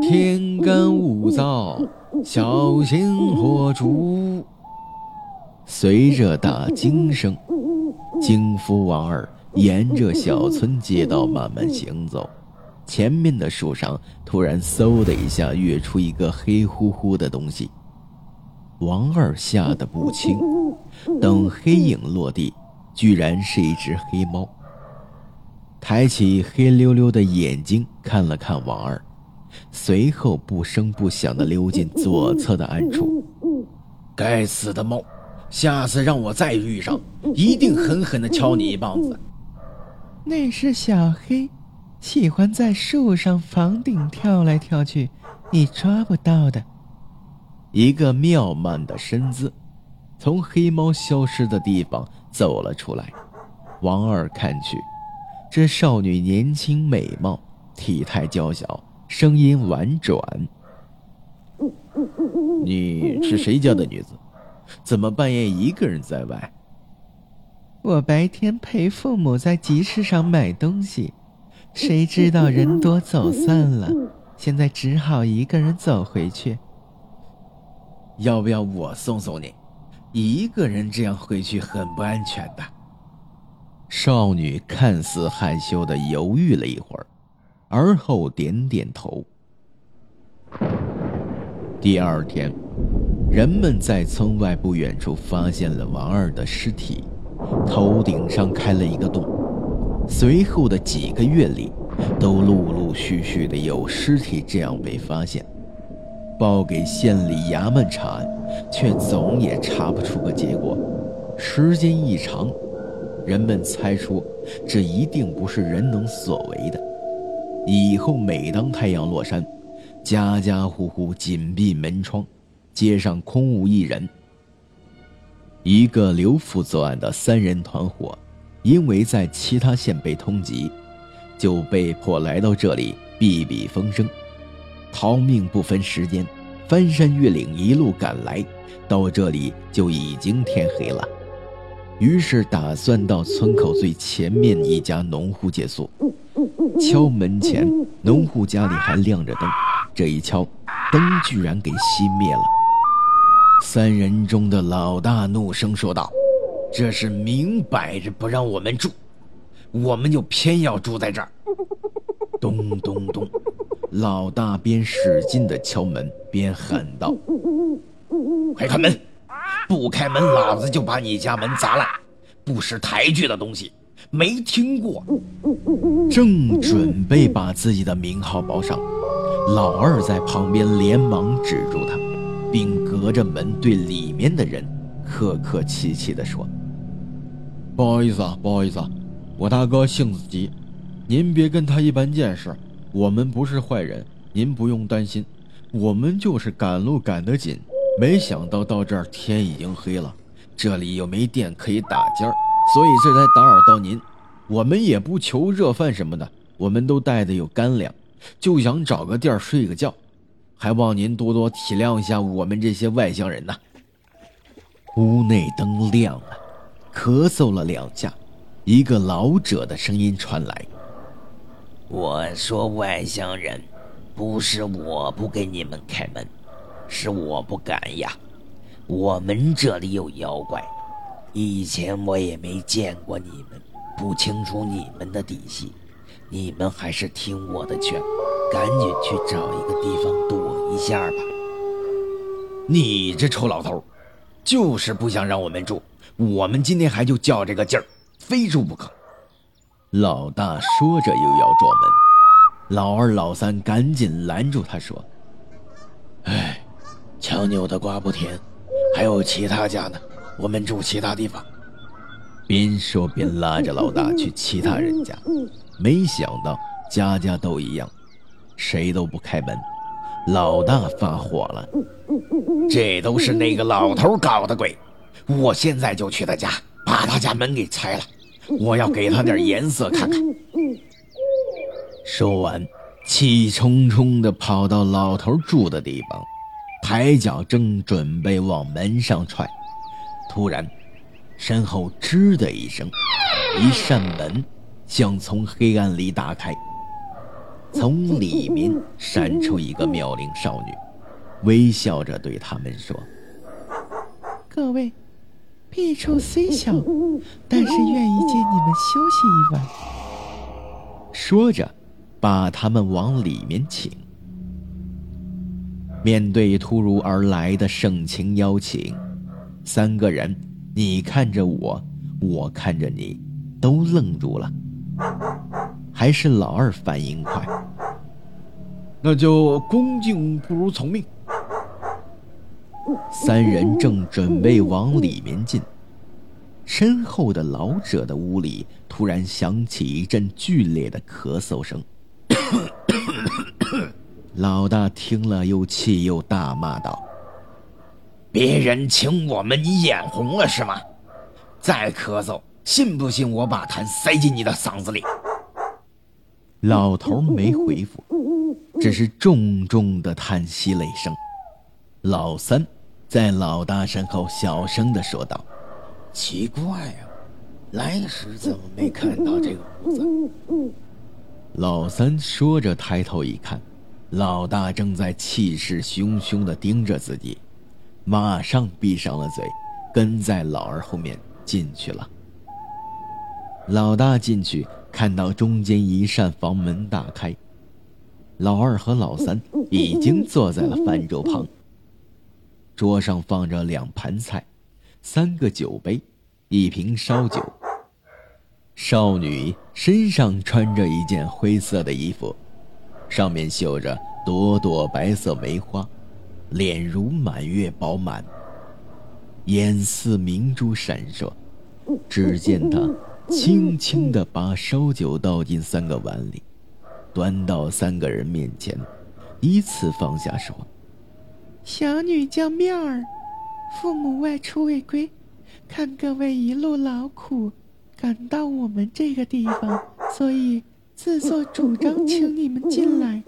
天干物燥，小心火烛。随着大惊声，京夫王二沿着小村街道慢慢行走。前面的树上突然嗖的一下跃出一个黑乎乎的东西，王二吓得不轻。等黑影落地，居然是一只黑猫。抬起黑溜溜的眼睛看了看王二，随后不声不响地溜进左侧的暗处。该死的猫，下次让我再遇上，一定狠狠地敲你一棒子。那是小黑，喜欢在树上房顶跳来跳去，你抓不到的。一个妙曼的身姿，从黑猫消失的地方走了出来。王二看去。这少女年轻美貌，体态娇小，声音婉转。你是谁家的女子？怎么半夜一个人在外？我白天陪父母在集市上买东西，谁知道人多走散了，现在只好一个人走回去。要不要我送送你？一个人这样回去很不安全的。少女看似害羞的犹豫了一会儿，而后点点头。第二天，人们在村外不远处发现了王二的尸体，头顶上开了一个洞。随后的几个月里，都陆陆续续的有尸体这样被发现，报给县里衙门查案，却总也查不出个结果。时间一长。人们猜出，这一定不是人能所为的。以后每当太阳落山，家家户户紧闭门窗，街上空无一人。一个刘府作案的三人团伙，因为在其他县被通缉，就被迫来到这里避避风声，逃命不分时间，翻山越岭一路赶来，到这里就已经天黑了。于是打算到村口最前面一家农户借宿。敲门前，农户家里还亮着灯，这一敲，灯居然给熄灭了。三人中的老大怒声说道：“这是明摆着不让我们住，我们就偏要住在这儿。”咚咚咚，老大边使劲地敲门边喊道：“快开门！”不开门，老子就把你家门砸烂！不识抬举的东西，没听过。正准备把自己的名号报上，老二在旁边连忙止住他，并隔着门对里面的人客客气气地说：“不好意思啊，不好意思啊，我大哥性子急，您别跟他一般见识。我们不是坏人，您不用担心，我们就是赶路赶得紧。”没想到到这儿天已经黑了，这里又没电可以打尖儿，所以这才打扰到您。我们也不求热饭什么的，我们都带的有干粮，就想找个地儿睡个觉，还望您多多体谅一下我们这些外乡人呐。屋内灯亮了，咳嗽了两下，一个老者的声音传来：“我说外乡人，不是我不给你们开门。”是我不敢呀，我们这里有妖怪，以前我也没见过你们，不清楚你们的底细，你们还是听我的劝，赶紧去找一个地方躲一下吧。你这臭老头，就是不想让我们住，我们今天还就较这个劲儿，非住不可。老大说着又要撞门，老二老三赶紧拦住他说：“哎。”强扭的瓜不甜，还有其他家呢，我们住其他地方。边说边拉着老大去其他人家，没想到家家都一样，谁都不开门。老大发火了，这都是那个老头搞的鬼！我现在就去他家，把他家门给拆了，我要给他点颜色看看。说完，气冲冲地跑到老头住的地方。抬脚正准备往门上踹，突然，身后吱的一声，一扇门像从黑暗里打开。从里面闪出一个妙龄少女，微笑着对他们说：“各位，弊处虽小，但是愿意借你们休息一晚。”说着，把他们往里面请。面对突如而来的盛情邀请，三个人，你看着我，我看着你，都愣住了。还是老二反应快，那就恭敬不如从命。三人正准备往里面进，身后的老者的屋里突然响起一阵剧烈的咳嗽声。老大听了，又气又大骂道：“别人请我们，你眼红了是吗？再咳嗽，信不信我把痰塞进你的嗓子里？”老头没回复，只是重重的叹息了一声。老三在老大身后小声的说道：“奇怪呀，来时怎么没看到这个屋子？” 老三说着抬头一看。老大正在气势汹汹地盯着自己，马上闭上了嘴，跟在老二后面进去了。老大进去，看到中间一扇房门大开，老二和老三已经坐在了饭桌旁。桌上放着两盘菜，三个酒杯，一瓶烧酒。少女身上穿着一件灰色的衣服。上面绣着朵朵白色梅花，脸如满月饱满，眼似明珠闪烁。只见她轻轻地把烧酒倒进三个碗里，端到三个人面前，依次放下说：“小女叫妙儿，父母外出未归，看各位一路劳苦，赶到我们这个地方，所以。”自作主张请你们进来，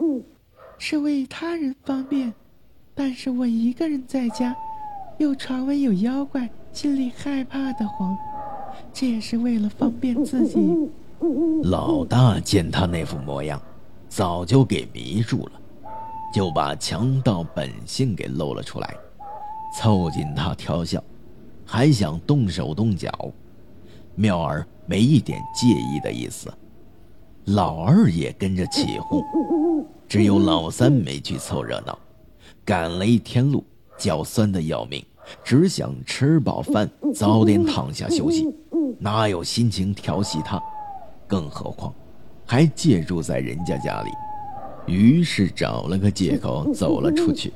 是为他人方便，但是我一个人在家，又传闻有妖怪，心里害怕的慌，这也是为了方便自己。老大见他那副模样，早就给迷住了，就把强盗本性给露了出来，凑近他调笑，还想动手动脚。妙儿没一点介意的意思。老二也跟着起哄，只有老三没去凑热闹，赶了一天路，脚酸的要命，只想吃饱饭早点躺下休息，哪有心情调戏他？更何况还借住在人家家里，于是找了个借口走了出去。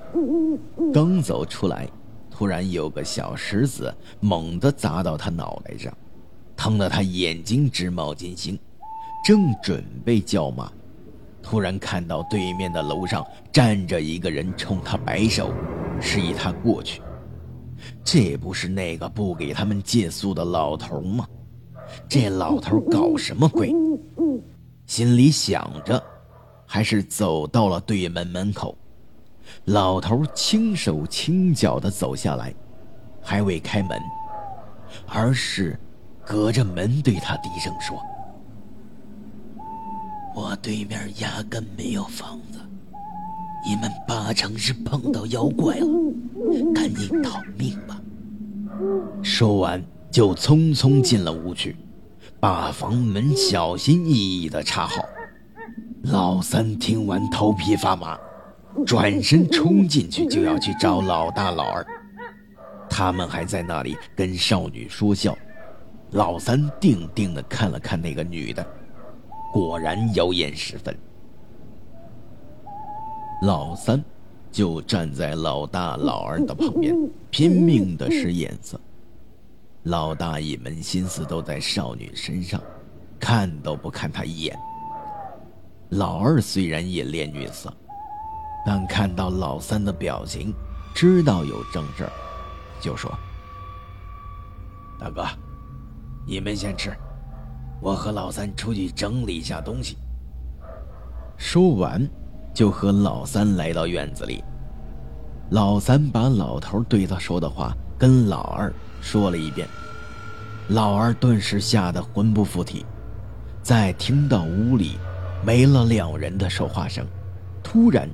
刚走出来，突然有个小石子猛地砸到他脑袋上，疼得他眼睛直冒金星。正准备叫骂，突然看到对面的楼上站着一个人，冲他摆手，示意他过去。这不是那个不给他们借宿的老头吗？这老头搞什么鬼？心里想着，还是走到了对门门口。老头轻手轻脚地走下来，还未开门，而是隔着门对他低声说。我对面压根没有房子，你们八成是碰到妖怪了，赶紧逃命吧！说完，就匆匆进了屋去，把房门小心翼翼地插好。老三听完，头皮发麻，转身冲进去就要去找老大、老二，他们还在那里跟少女说笑。老三定定地看了看那个女的。果然妖艳十分，老三就站在老大、老二的旁边，拼命的使眼色。老大一门心思都在少女身上，看都不看她一眼。老二虽然也恋女色，但看到老三的表情，知道有正事儿，就说：“大哥，你们先吃。”我和老三出去整理一下东西。说完，就和老三来到院子里。老三把老头对他说的话跟老二说了一遍，老二顿时吓得魂不附体。再听到屋里没了两人的说话声，突然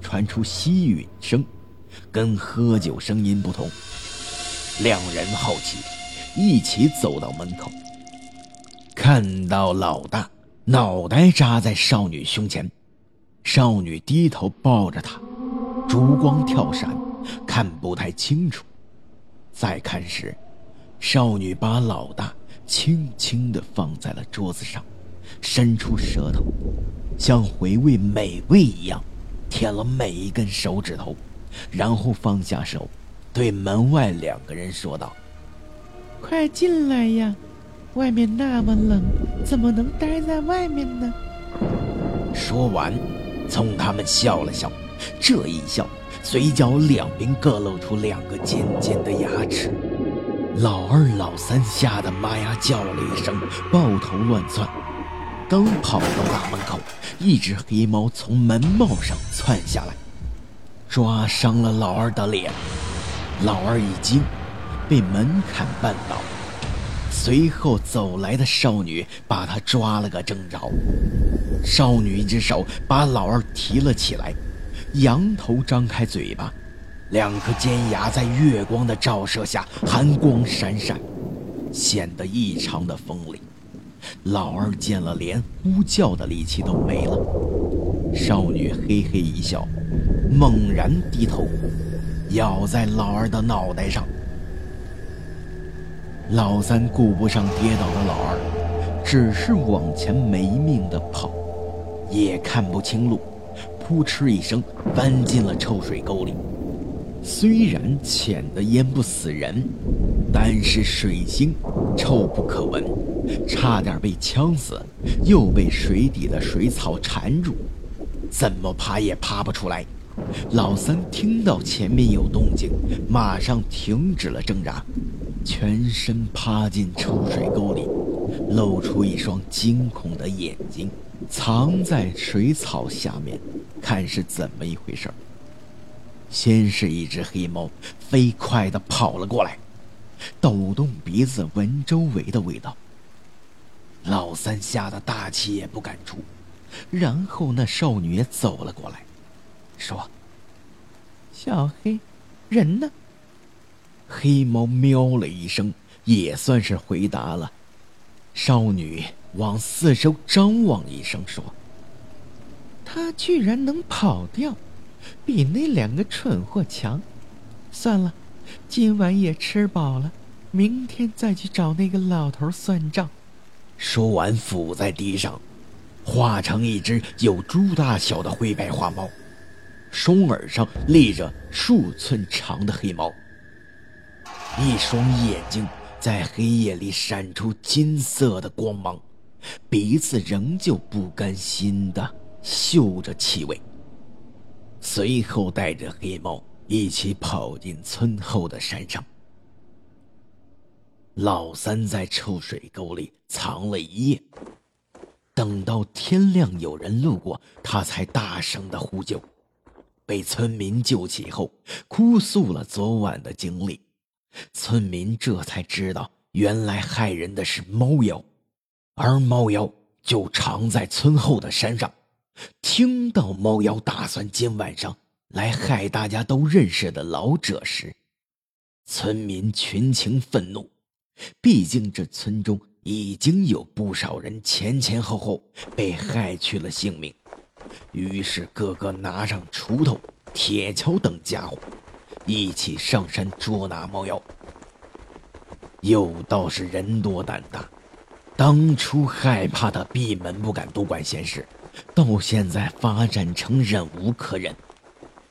传出吸吮声，跟喝酒声音不同。两人好奇，一起走到门口，看到老大脑袋扎在少女胸前，少女低头抱着他，烛光跳闪，看不太清楚。再看时，少女把老大轻轻地放在了桌子上，伸出舌头，像回味美味一样，舔了每一根手指头，然后放下手。对门外两个人说道：“快进来呀，外面那么冷，怎么能待在外面呢？”说完，冲他们笑了笑。这一笑，嘴角两边各露出两个尖尖的牙齿。老二、老三吓得妈呀叫了一声，抱头乱窜。刚跑到大门口，一只黑猫从门帽上窜下来，抓伤了老二的脸。老二一惊，被门槛绊倒。随后走来的少女把他抓了个正着。少女一只手把老二提了起来，仰头张开嘴巴，两颗尖牙在月光的照射下寒光闪闪，显得异常的锋利。老二见了，连呼叫的力气都没了。少女嘿嘿一笑，猛然低头。咬在老二的脑袋上，老三顾不上跌倒的老二，只是往前没命的跑，也看不清路，扑哧一声翻进了臭水沟里。虽然浅的淹不死人，但是水腥，臭不可闻，差点被呛死，又被水底的水草缠住，怎么爬也爬不出来。老三听到前面有动静，马上停止了挣扎，全身趴进臭水沟里，露出一双惊恐的眼睛，藏在水草下面，看是怎么一回事先是一只黑猫飞快地跑了过来，抖动鼻子闻周围的味道。老三吓得大气也不敢出，然后那少女也走了过来。说：“小黑，人呢？”黑猫喵了一声，也算是回答了。少女往四周张望一声，说：“他居然能跑掉，比那两个蠢货强。算了，今晚也吃饱了，明天再去找那个老头算账。”说完，伏在地上，化成一只有猪大小的灰白花猫。双耳上立着数寸长的黑毛，一双眼睛在黑夜里闪出金色的光芒，鼻子仍旧不甘心地嗅着气味。随后带着黑猫一起跑进村后的山上。老三在臭水沟里藏了一夜，等到天亮，有人路过，他才大声的呼救。被村民救起后，哭诉了昨晚的经历。村民这才知道，原来害人的是猫妖，而猫妖就藏在村后的山上。听到猫妖打算今晚上来害大家都认识的老者时，村民群情愤怒。毕竟这村中已经有不少人前前后后被害去了性命。于是，个个拿上锄头、铁锹等家伙，一起上山捉拿猫妖。有道是人多胆大，当初害怕的闭门不敢多管闲事，到现在发展成忍无可忍，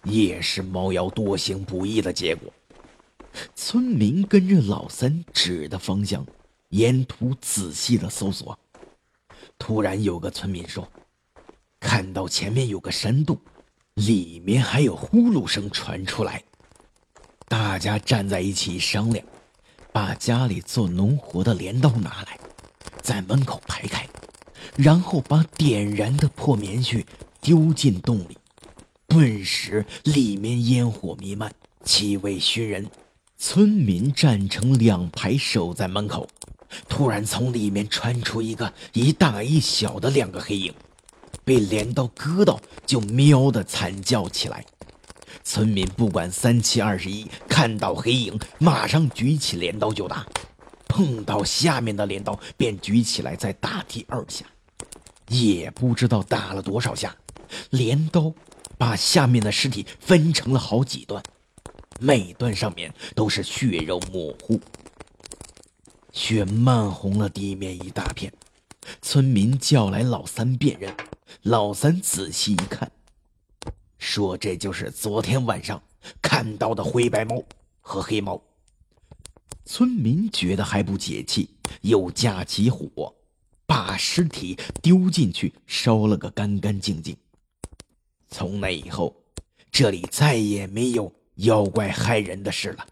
也是猫妖多行不义的结果。村民跟着老三指的方向，沿途仔细的搜索。突然，有个村民说。看到前面有个山洞，里面还有呼噜声传出来。大家站在一起商量，把家里做农活的镰刀拿来，在门口排开，然后把点燃的破棉絮丢进洞里。顿时，里面烟火弥漫，气味熏人。村民站成两排，守在门口。突然，从里面传出一个一大一小的两个黑影。被镰刀割到，就喵的惨叫起来。村民不管三七二十一，看到黑影马上举起镰刀就打，碰到下面的镰刀便举起来再打第二下，也不知道打了多少下，镰刀把下面的尸体分成了好几段，每段上面都是血肉模糊，血漫红了地面一大片。村民叫来老三辨认，老三仔细一看。说这就是昨天晚上看到的灰白猫和黑猫。村民觉得还不解气，又架起火，把尸体丢进去烧了个干干净净。从那以后，这里再也没有妖怪害人的事了。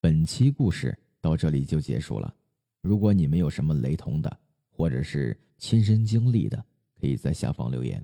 本期故事到这里就结束了。如果你们有什么雷同的，或者是亲身经历的，可以在下方留言。